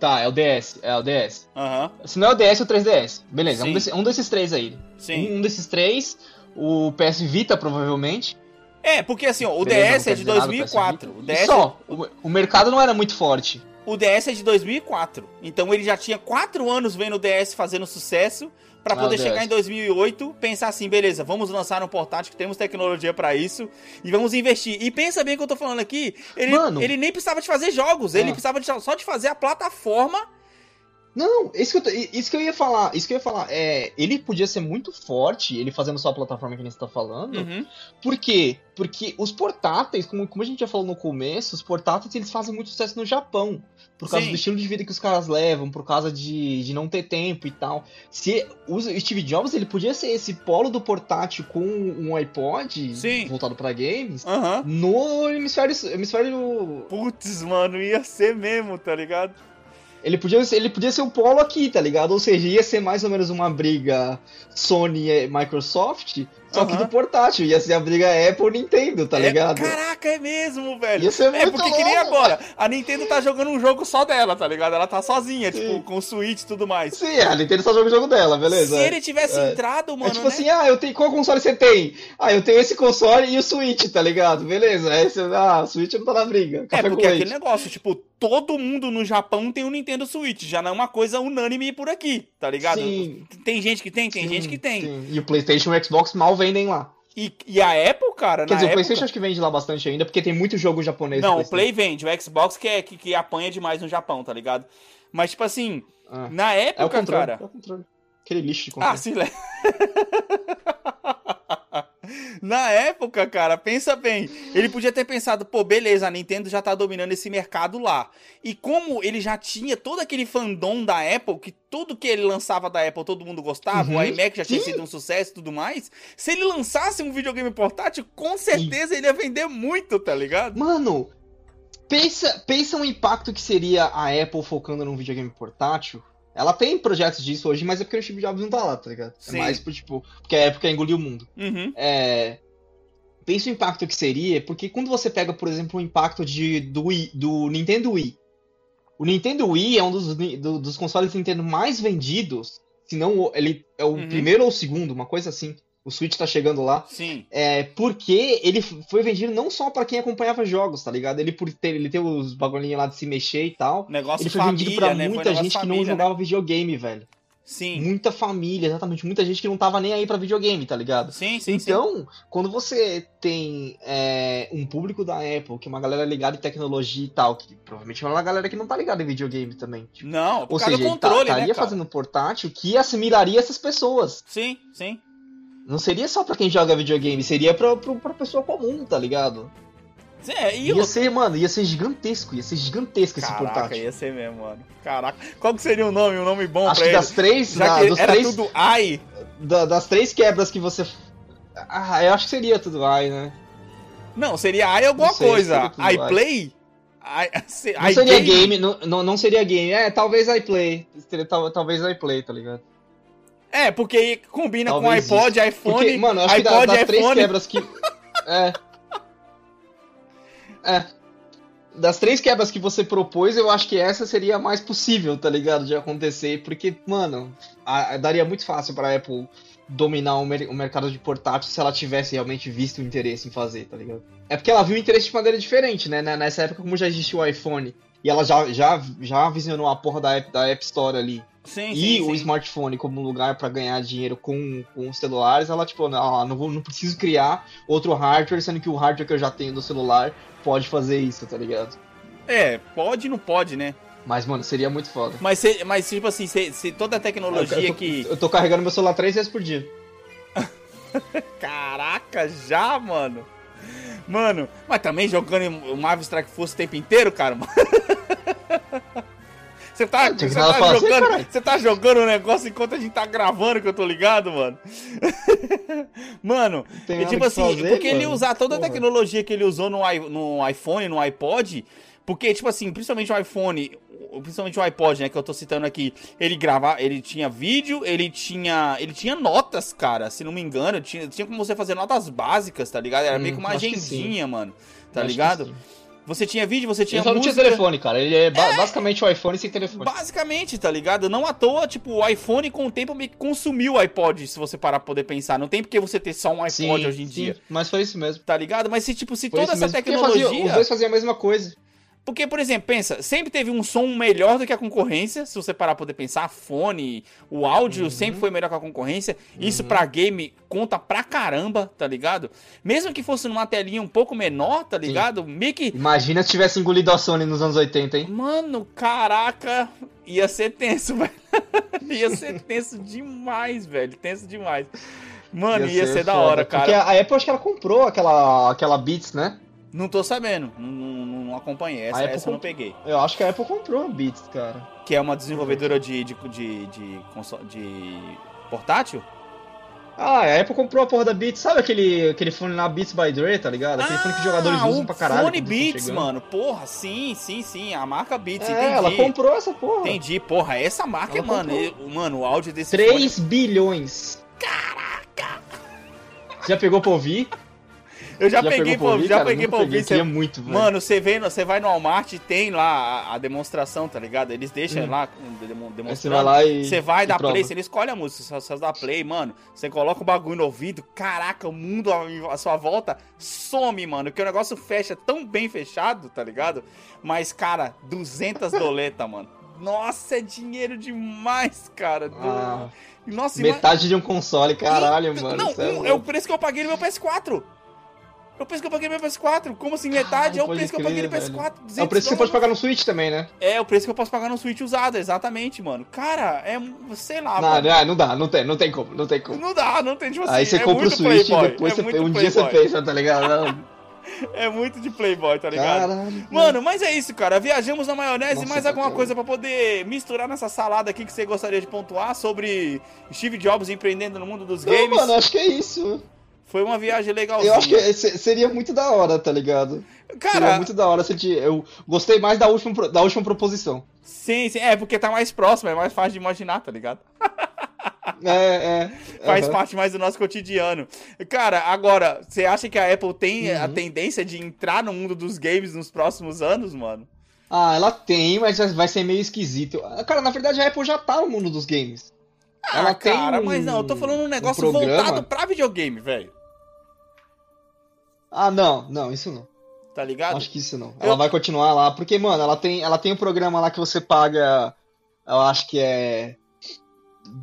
Tá, é o DS, é o DS. Aham, Se não é o DS, é o 3DS. Beleza, Sim. um, desse- um desses três aí. sim. Um, um desses três, o PS Vita provavelmente. É, porque assim, ó, o Beleza, DS é de dizer nada, PS 2004. Vita. O E DS, só, o, o mercado não era muito forte. o DS é de 2004. Então ele já tinha 4 anos vendo o DS fazendo sucesso. Pra Ah, poder chegar em 2008, pensar assim, beleza, vamos lançar um portátil que temos tecnologia pra isso e vamos investir. E pensa bem o que eu tô falando aqui, ele, Mano. ele nem precisava de fazer jogos, ele Ah. precisava de- só de fazer a plataforma. Não, isso que, eu, isso que eu ia falar, isso que eu ia falar, é, ele podia ser muito forte, ele fazendo só a plataforma que a gente tá falando, Uhum. Por quê? Porque os portáteis, como, como a gente já falou no começo, os portáteis eles fazem muito sucesso no Japão. Por causa Sim. do estilo de vida que os caras levam, por causa de, de não ter tempo e tal. Se o Steve Jobs ele podia ser esse polo do portátil com um iPod Sim. voltado pra games Aham. no hemisfério, hemisfério. Putz, mano, ia ser mesmo, tá ligado? Ele podia, ser- ele podia ser o polo aqui, tá ligado? Ou seja, ia ser mais ou menos uma briga Sony e Microsoft, só que Aham. do portátil. Ia ser a briga Apple e Nintendo, tá É- ligado? caraca, é mesmo, velho. Ia ser É muito porque que nem louco, agora. A Nintendo tá jogando um jogo só dela, tá ligado? Ela tá sozinha, Sim. tipo, com Switch e tudo mais. Sim, a Nintendo só joga o jogo dela, beleza. Se ele tivesse É. entrado, mano, é tipo né? assim, ah, eu tenho. Qual console você tem? Ah, eu tenho esse console e o Switch, tá ligado? Beleza. Aí você, ah, o Switch não tá na briga. É, Café porque com é aquele negócio, tipo, todo mundo no Japão tem um Nintendo Switch, já não é uma coisa unânime por aqui, tá ligado? Sim. Tem gente que tem, tem Sim, gente que tem. sim. E o PlayStation e o Xbox mal vendem lá. E, e a Apple, cara, Quer na dizer, o época... PlayStation acho que vende lá bastante ainda, porque tem muito jogo japonês. Não, o Play vende, o Xbox que, é, que, que apanha demais no Japão, tá ligado? Mas, tipo assim, Ah, na é o época, controle. cara... É o controle. Aquele lixo de controle. Ah, sim, le- Na época, cara, pensa bem. Ele podia ter pensado, pô, beleza, a Nintendo já tá dominando esse mercado lá. E como ele já tinha todo aquele fandom da Apple, que tudo que ele lançava da Apple todo mundo gostava, Uhum, o iMac já tinha sim. sido um sucesso e tudo mais. Se ele lançasse um videogame portátil, com certeza ele ia vender muito, tá ligado? Mano, pensa, pensa um impacto que seria a Apple focando num videogame portátil. Ela tem projetos disso hoje, mas é porque o Steve Jobs não tá lá, tá ligado? Sim. É mais por, tipo, porque a época engoliu o mundo. Uhum. É, pensa o impacto que seria, porque quando você pega, por exemplo, o impacto de, do, Wii- do Nintendo Wii. O Nintendo Wii é um dos, do- dos consoles Nintendo mais vendidos, se não ele é o Uhum. primeiro ou o segundo, uma coisa assim. O Switch tá chegando lá. Sim. É, porque ele foi vendido não só pra quem acompanhava jogos, tá ligado? Ele por ter, ele ter os bagulhinhos lá de se mexer e tal. Negócio Ele foi família, vendido pra né? Muita gente que não família, né? jogava videogame, velho. Sim. Muita família, exatamente. Muita gente que não tava nem aí pra videogame, tá ligado? Sim, sim, sim. Então, quando você tem é, um público da Apple, que é uma galera ligada em tecnologia e tal, que provavelmente é uma galera que não tá ligada em videogame também. tipo, Não, por ou causa seja, do ele tá- controle, estaria né, cara? fazendo portátil que assimilaria essas pessoas. Sim, sim. Não seria só pra quem joga videogame, seria pra, pra, pra pessoa comum, tá ligado? É, e Ia ser, mano, ia ser gigantesco, ia ser gigantesco esse Caraca, portátil. ia ser mesmo, mano. Caraca. Qual que seria o nome? Um nome bom Acho pra que ele? das três, Já que dos era três tudo AI. da- das três quebras que você. Ah, eu acho que seria tudo ai, né? Não, seria AI alguma sei, coisa. tudo iPlay? I, se- Não seria game, não, não, não seria game. É, talvez. Seria, tal, talvez iPlay, tá ligado? É, porque combina Talvez com iPod, iPhone, Porque, mano, eu acho que da- iPod, das três quebras que. É. É. Das três quebras que você propôs, eu acho que essa seria a mais possível, tá ligado? De acontecer. Porque, mano, a- a- daria muito fácil pra Apple dominar o, mer- o mercado de portátil se ela tivesse realmente visto o interesse em fazer, tá ligado? É porque ela viu o interesse de maneira diferente, né? Nessa época, como já existia o iPhone e ela já, já, já visionou a porra da App, da App Store ali Sim, e sim, o sim. smartphone como um lugar pra ganhar dinheiro com, com os celulares, ela tipo, não, não, vou, não preciso criar outro hardware, sendo que o hardware que eu já tenho do celular pode fazer isso, tá ligado? É, pode e não pode, né? Mas, mano, seria muito foda. Mas, se, mas tipo assim, se, se toda a eu, tecnologia eu tô, que. eu tô carregando meu celular três vezes por dia. Caraca, já, mano. Mano, mas também jogando o Marvel Strike Force o tempo inteiro, cara. Você tá, tinha você tá fazer, jogando, caralho. você tá jogando o negócio enquanto a gente tá gravando, que eu tô ligado, mano. mano, nada tipo assim, fazer, porque ele mano. usar toda a Porra. tecnologia que ele usou no, no iPhone, no iPod, porque, tipo assim, principalmente o iPhone, principalmente o iPod, né, que eu tô citando aqui, ele grava, ele tinha vídeo, ele tinha, ele tinha notas, cara, se não me engano, tinha, tinha como você fazer notas básicas, tá ligado? Era Hum, meio que uma que agendinha, mano, tá ligado? Você tinha vídeo, você tinha Ele só não tinha música... telefone, cara. Ele é, ba- basicamente o iPhone sem telefone. Basicamente, tá ligado? Não à toa, tipo, o iPhone com o tempo meio que consumiu o iPod, se você parar pra poder pensar. Não tem porque você ter só um iPod Sim, hoje em sim, dia, Mas foi isso mesmo. tá ligado? Mas se, tipo, se Foi toda essa tecnologia... fazia- os dois faziam a mesma coisa. Porque, por exemplo, pensa, sempre teve um som melhor do que a concorrência, se você parar pra poder pensar, fone, o áudio sempre foi melhor que a concorrência. Isso pra game conta pra caramba, tá ligado? Mesmo que fosse numa telinha um pouco menor, tá ligado? Meio que Imagina se tivesse engolido a Sony nos anos 80, hein? Mano, caraca, ia ser tenso, velho. ia ser tenso demais, velho. Tenso demais. Mano, ia, ser, da foda, hora, Porque cara. a Apple acho que ela comprou aquela, aquela Beats, né? Não tô sabendo, não, não, não acompanhei. Essa, essa eu não peguei. Eu acho que a Apple comprou a Beats, cara. Que é uma desenvolvedora de, de, de, de, console- de portátil? Ah, a Apple comprou a porra da Beats. Sabe aquele, aquele fone lá, Beats by Dre, tá ligado? Aquele fone que os jogadores Ah, usam pra caralho. Fone Beats, mano. Porra, sim, sim, sim. A marca Beats, É, entendi. ela comprou essa porra. Entendi, porra. Essa marca, Ela mano. eu- mano, o áudio desse 3 bilhões. Caraca! Já pegou pra ouvir? Eu já, peguei, pegou pô, já cara? peguei pra ouvir. peguei, queria muito, velho. Mano, você no- você vai no Walmart e tem lá a, a demonstração, tá ligado? Eles deixam Hum. lá com- demo- Aí você demonstrando. vai lá e. Você vai e dar prova. play, você escolhe a música, só dá play, mano. Você coloca o bagulho no ouvido, caraca, o mundo à, sua volta some, mano. Que o negócio fecha tão bem fechado, tá ligado? Mas, cara, 200 doleta, mano. Nossa, é dinheiro demais, cara. Ah, Nossa, ima- metade de um console, caralho, Eita, mano. Não, é um- é o preço que eu paguei no meu PS4. É o preço que eu paguei no meu PS4. Como assim, metade? é o preço que eu paguei no velho. PS4. 200 É o preço que você pode pagar no Switch também, né? É o preço que eu posso pagar no Switch usado, exatamente, mano. Cara, é. Sei lá, não, mano. não, não dá, não tem, não tem como, não tem como. Não dá, não tem tipo assim. Aí você é compra o Switch playboy, e depois é você, um dia você playboy. pensa, tá ligado? É muito de playboy, tá ligado? Caralho. Mano, mas é isso, cara. Viajamos na maionese. Nossa, mais tá alguma bom. coisa pra poder misturar nessa salada aqui que você gostaria de pontuar sobre Steve Jobs empreendendo no mundo dos Não, games? mano, acho que é isso. Foi uma viagem legalzinha. Eu acho que se- seria muito da hora, tá ligado? seria Cara, muito da hora se te- eu gostei mais da última, da última proposição. sim, sim. É, porque tá mais próximo, é mais fácil de imaginar, tá ligado? É, é. Faz aham. parte mais do nosso cotidiano. Cara, agora, você acha que a Apple tem a Uhum. tendência de entrar no mundo dos games nos próximos anos, mano? Ah, ela tem, mas vai ser meio esquisito. Cara, na verdade a Apple já tá no mundo dos games. Ah, Ela tem cara, um- mas não, eu tô falando um negócio programa? voltado pra videogame, velho. Ah, não, não, isso não. Tá ligado? Acho que isso não. Eu- Ela vai continuar lá, porque, mano, ela tem, ela tem um programa lá que você paga, eu acho que é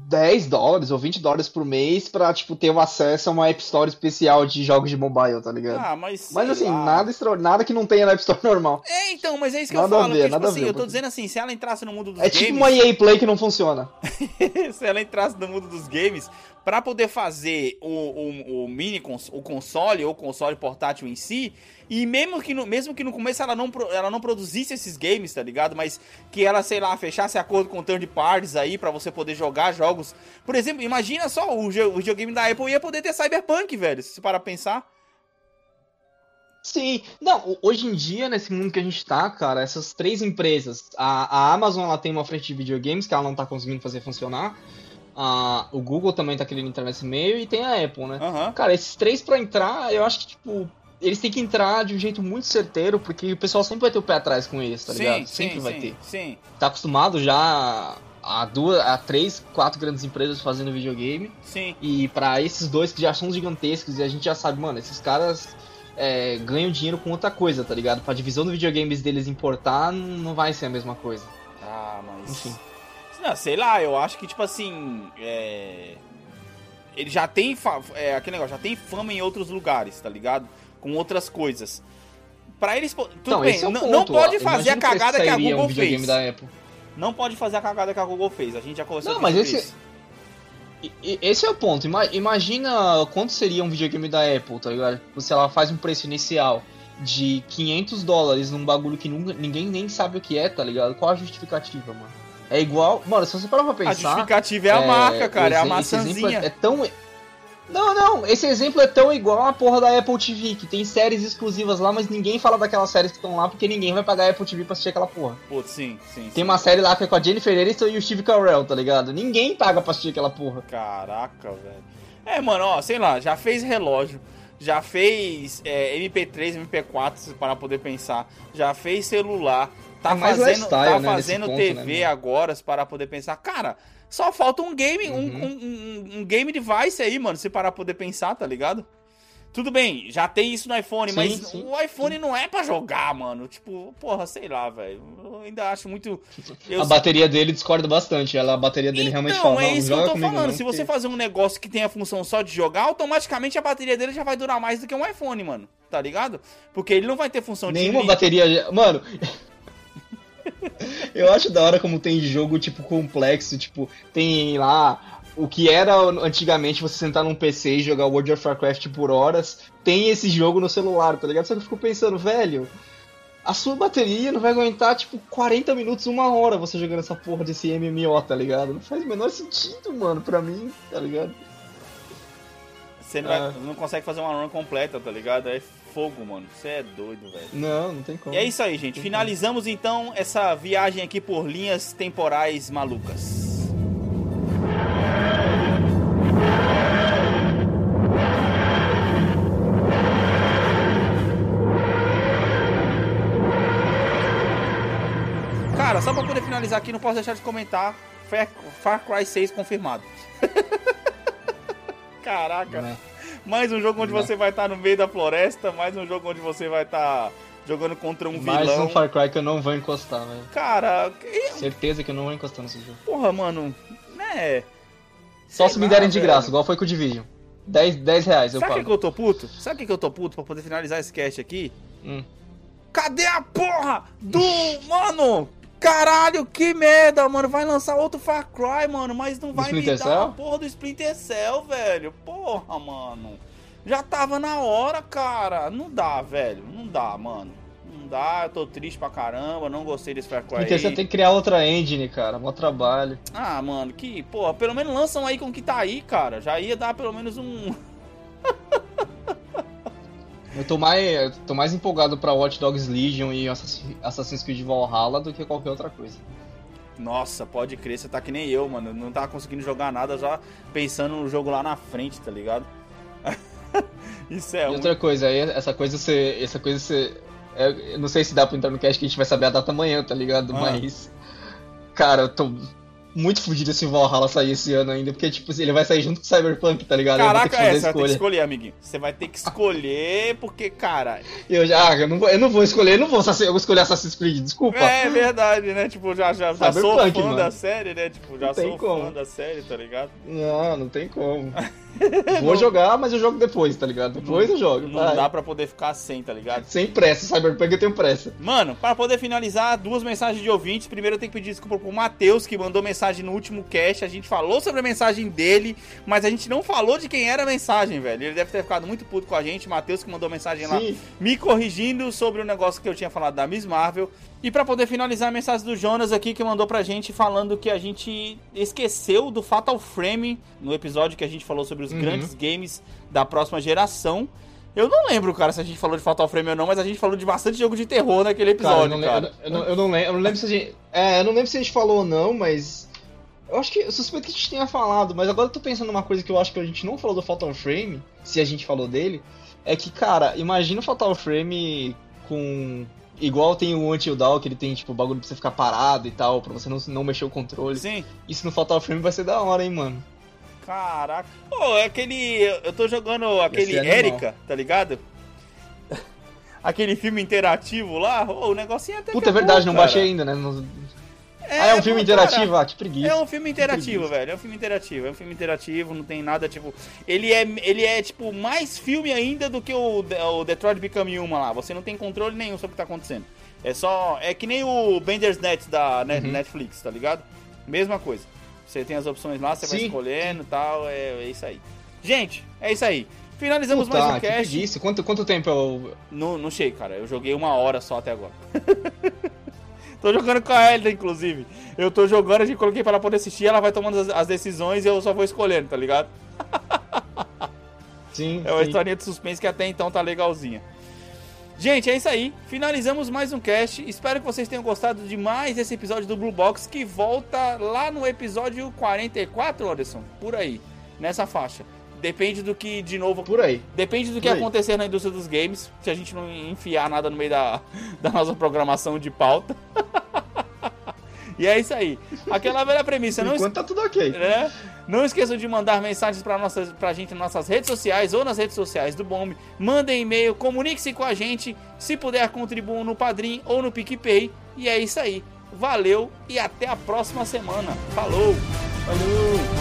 10 dólares ou 20 dólares por mês pra, tipo, ter o acesso a uma App Store especial de jogos de mobile, tá ligado? Ah, mas. Mas assim, lá. nada nada que não tenha na App Store normal. É, então, mas é isso que Nada eu a falo. ver, porque, nada tipo a assim, ver, eu tô dizendo assim, se ela entrasse no mundo dos É games. tipo uma EA Play que não funciona. se ela entrasse no mundo dos games, pra poder fazer o, o, o mini cons o console ou o console portátil em si, e mesmo que no, mesmo que no começo ela não, ela não produzisse esses games, tá ligado? Mas que ela, sei lá, fechasse acordo com third parties aí pra você poder jogar jogos. Por exemplo, imagina só, o, o videogame da Apple ia poder ter Cyberpunk, velho, se pra pensar. Sim, não, ho- hoje em dia, nesse mundo que a gente tá, cara, essas três empresas, a, a Amazon ela tem uma frente de videogames que ela não tá conseguindo fazer funcionar, a, o Google também tá querendo entrar nesse meio e tem a Apple, né? Aham. Cara, esses três pra entrar, eu acho que, tipo, eles têm que entrar de um jeito muito certeiro, porque o pessoal sempre vai ter o pé atrás com eles, tá ligado? Sempre vai sim, ter. Sim. Tá acostumado já a duas, a três, quatro grandes empresas fazendo videogame. Sim. E pra esses dois que já são gigantescos e a gente já sabe, mano, esses caras é, ganham dinheiro com outra coisa, tá ligado? Pra divisão de videogames deles importar, não não vai ser a mesma coisa. Ah, mas. Enfim. Não, sei lá, eu acho que, tipo assim. É... Ele já tem. fa- É, aquele negócio, já tem fama em outros lugares, tá ligado? Com outras coisas. Pra eles. Tudo Então, bem, é não, não pode fazer a Imagina cagada que a sairia Google um fez. Não pode fazer a cagada que a Google fez. A gente já conversou Não, mas esse- isso. Esse é o ponto. Ima- Imagina quanto seria um videogame da Apple, tá ligado? Se ela faz um preço inicial de 500 dólares num bagulho que ninguém nem sabe o que é, tá ligado? Qual a justificativa, mano? É igual. Mano, se você parar pra A pensar. justificativa é a marca, cara. É a exemplo maçãzinha. É, é tão. Não, não, esse exemplo é tão igual a porra da Apple TV, que tem séries exclusivas lá, mas ninguém fala daquelas séries que estão lá porque ninguém vai pagar a Apple TV pra assistir aquela porra. Putz, sim, sim. Tem sim. uma série lá que é com a Jennifer Aniston e o Steve Carell, tá ligado? Ninguém paga pra assistir aquela porra. Caraca, velho. É, mano, ó, sei lá, já fez relógio, já fez é, MP3, MP4, se parar pra poder pensar, já fez celular, tá É fazendo, tá né, fazendo ponto, TV né, agora, se parar pra poder pensar. Cara, só falta um game, um- Uhum. um, um, um game device aí, mano, se parar poder pensar, tá ligado? Tudo bem, já tem isso no iPhone, Sim, mas sim, o iPhone não é pra jogar, mano. Tipo, porra, sei lá, velho. Eu ainda acho muito. Eu a bateria dele discorda bastante. Ela, a bateria dele realmente então, fala, é isso que eu tô falando. não, Se você fazer um negócio que tem a função só de jogar, automaticamente a bateria dele já vai durar mais do que um iPhone, mano. Tá ligado? Porque ele não vai ter função Nenhuma de. bateria. Mano. eu acho da hora como tem jogo, tipo, complexo. Tipo, tem lá. O que era antigamente você sentar num PC e jogar World of Warcraft por horas, tem esse jogo no celular, tá ligado? Só que eu fico pensando, velho, a sua bateria não vai aguentar, tipo, 40 minutos, uma hora você jogando essa porra desse MMO, tá ligado? Não faz o menor sentido, mano, pra mim, tá ligado? Você não, vai- Ah. não consegue fazer uma run completa, tá ligado? É fogo, mano. Você é doido, velho. Não, não tem como. E é isso aí, gente. Finalizamos então essa viagem aqui por linhas temporais malucas. Cara, só pra poder finalizar aqui, não posso deixar de comentar Far Cry 6 confirmado. Caraca. Né? Mais um jogo onde Não. você vai estar no meio da floresta, mais um jogo onde você vai estar jogando contra um Mais vilão. um Far Cry que eu não vou encostar, velho. Cara, e- Certeza que eu não vou encostar nesse jogo. porra, mano, né? Só Sei se me derem de velho. graça, igual foi com o Division. 10, 10 reais eu Sabe o que, pago. que eu tô puto? Sabe que eu tô puto pra poder finalizar esse cast aqui? Hum. Cadê a porra do. mano! Caralho, que merda, mano. Vai lançar outro Far Cry, mano, mas não vai me Splinter dar Cell? a porra do Splinter Cell, velho. Porra, mano. Já tava na hora, cara. Não dá, velho. Não dá, mano. Não dá, eu tô triste pra caramba. Não gostei desse Far Cry. Porque aí. você tem que criar outra engine, cara. Mó trabalho. Ah, mano, que, porra, pelo menos lançam aí com o que tá aí, cara. Já ia dar pelo menos um. Eu tô mais, eu tô mais empolgado pra Watch Dogs Legion e Assassin- Assassin's Creed Valhalla do que qualquer outra coisa. Nossa, pode crer, você tá que nem eu, mano. Não tava conseguindo jogar nada já pensando no jogo lá na frente, tá ligado? Isso é e outra coisa, essa coisa você. Essa coisa você. é, eu não sei se dá pra entrar no cast que a gente vai saber a data amanhã, tá ligado? Ah. Mas. Cara, eu tô. Muito fudido se o Valhalla sair esse ano ainda, porque, tipo, ele vai sair junto com o Cyberpunk, tá ligado? Caraca, é, você vai ter que escolher, amiguinho. Você vai ter que escolher, porque, cara. Eu já, ah, eu não vou, eu não vou escolher, eu não vou, eu vou escolher Assassin's Creed, desculpa. É verdade, né? Tipo, já, já, já sou fã mano. da série, né? Tipo, já Não sou como. fã da série, tá ligado? Não, não tem como. vou jogar, mas eu jogo depois, tá ligado? Depois eu jogo. Não vai. dá pra poder ficar sem, tá ligado? Sem pressa, Cyberpunk eu tenho pressa. Mano, para poder finalizar, duas mensagens de ouvintes. Primeiro eu tenho que pedir desculpa pro Matheus, que mandou mensagem no último cast. A gente falou sobre a mensagem dele, mas a gente não falou de quem era a mensagem, velho. Ele deve ter ficado muito puto com a gente. Matheus que mandou mensagem lá Sim. me corrigindo sobre o negócio que eu tinha falado da Miss Marvel. E pra poder finalizar a mensagem do Jonas aqui que mandou pra gente falando que a gente esqueceu do Fatal Frame no episódio que a gente falou sobre os Uhum. grandes games da próxima geração. Eu não lembro, cara, se a gente falou de Fatal Frame ou não, mas a gente falou de bastante jogo de terror naquele Cara, eu episódio, não, cara. lembro, eu, não, eu não lembro, eu não lembro se a gente. É, eu não lembro se a gente falou ou não, mas. Eu acho que. Eu suspeito que a gente tenha falado, mas agora eu tô pensando numa coisa que eu acho que a gente não falou do Fatal Frame, se a gente falou dele. É que, cara, imagina o Fatal Frame com. Igual tem o Until Dawn, que ele tem, tipo, bagulho pra você ficar parado e tal, pra você não, não mexer o controle. Sim. Isso no Fatal Frame vai ser da hora, hein, mano. Caraca. Pô, é aquele. Eu tô jogando aquele é. Erika, tá ligado? aquele filme interativo lá. Ô, o negocinho até. Puta, que é verdade, bom, não cara. baixei ainda, né? Não- ah, é um filme interativo? Ah, que preguiça. É um filme interativo, velho. É um filme interativo. É um filme interativo, não tem nada, tipo. Ele é, ele é tipo, mais filme ainda do que o, o Detroit Become Human lá. Você não tem controle nenhum sobre o que tá acontecendo. É só. É que nem o Bender's Net da Uhum. Netflix, tá ligado? Mesma coisa. Você tem as opções lá, você vai Sim, escolhendo e tal. É, é isso aí. Gente, é isso aí. Finalizamos Puta, mais um cast. preguiça. Quanto, quanto tempo é o. Não, não sei, cara. Eu joguei uma hora só até agora. tô jogando com a Elida, inclusive. Eu tô jogando, a gente coloquei pra ela poder assistir, ela vai tomando as, as decisões e eu só vou escolhendo, tá ligado? Sim, É uma sim. historinha de suspense que até então tá legalzinha. Gente, é isso aí. Finalizamos mais um cast. Espero que vocês tenham gostado de mais esse episódio do Blue Box, que volta lá no episódio 44, Anderson. Por aí. Nessa faixa. Depende do que, de novo, Por aí. Depende do que acontecer na indústria dos games, se a gente não enfiar nada no meio da, da nossa programação de pauta. e é isso aí. Aquela velha premissa, não, es- enquanto tá tudo ok. né? não esqueçam de mandar mensagens pra, nossas, pra gente nas nossas redes sociais ou nas redes sociais do Bombe. Mandem e-mail, comunique-se com a gente. Se puder, contribuam no Padrim ou no PicPay. E é isso aí. Valeu e até a próxima semana. Falou! Falou!